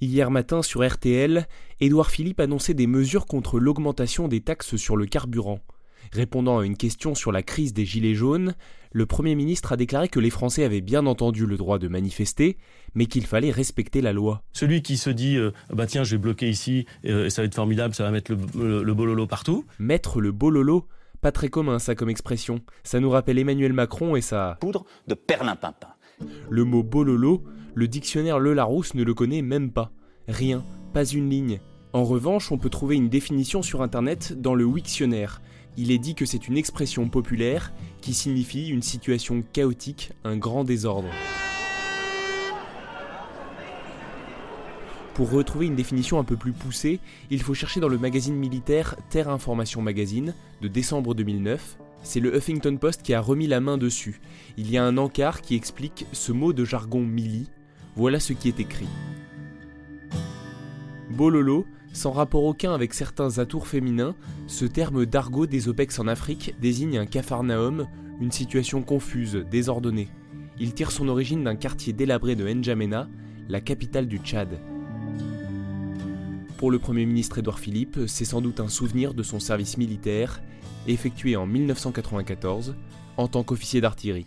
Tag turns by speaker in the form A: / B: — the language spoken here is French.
A: Hier matin sur RTL, Édouard Philippe annonçait des mesures contre l'augmentation des taxes sur le carburant. Répondant à une question sur la crise des Gilets jaunes, le Premier ministre a déclaré que les Français avaient bien entendu le droit de manifester, mais qu'il fallait respecter la loi.
B: Celui qui se dit euh, bah tiens, je vais bloquer ici, euh, et ça va être formidable, ça va mettre le, le bololo partout.
A: Mettre le bololo pas très commun ça comme expression. Ça nous rappelle Emmanuel Macron et sa
C: poudre de perlimpinpin.
A: Le mot bololo, le dictionnaire Le Larousse ne le connaît même pas. Rien, pas une ligne. En revanche, on peut trouver une définition sur internet dans le Wiktionnaire. Il est dit que c'est une expression populaire qui signifie une situation chaotique, un grand désordre. Pour retrouver une définition un peu plus poussée, il faut chercher dans le magazine militaire Terre Information Magazine de décembre 2009. C'est le Huffington Post qui a remis la main dessus. Il y a un encart qui explique ce mot de jargon mili. Voilà ce qui est écrit. Bololo, sans rapport aucun avec certains atours féminins, ce terme d'argot des OPEX en Afrique désigne un capharnaüm, une situation confuse, désordonnée. Il tire son origine d'un quartier délabré de N'Djamena, la capitale du Tchad. Pour le Premier ministre Édouard Philippe, c'est sans doute un souvenir de son service militaire, effectué en 1994 en tant qu'officier d'artillerie.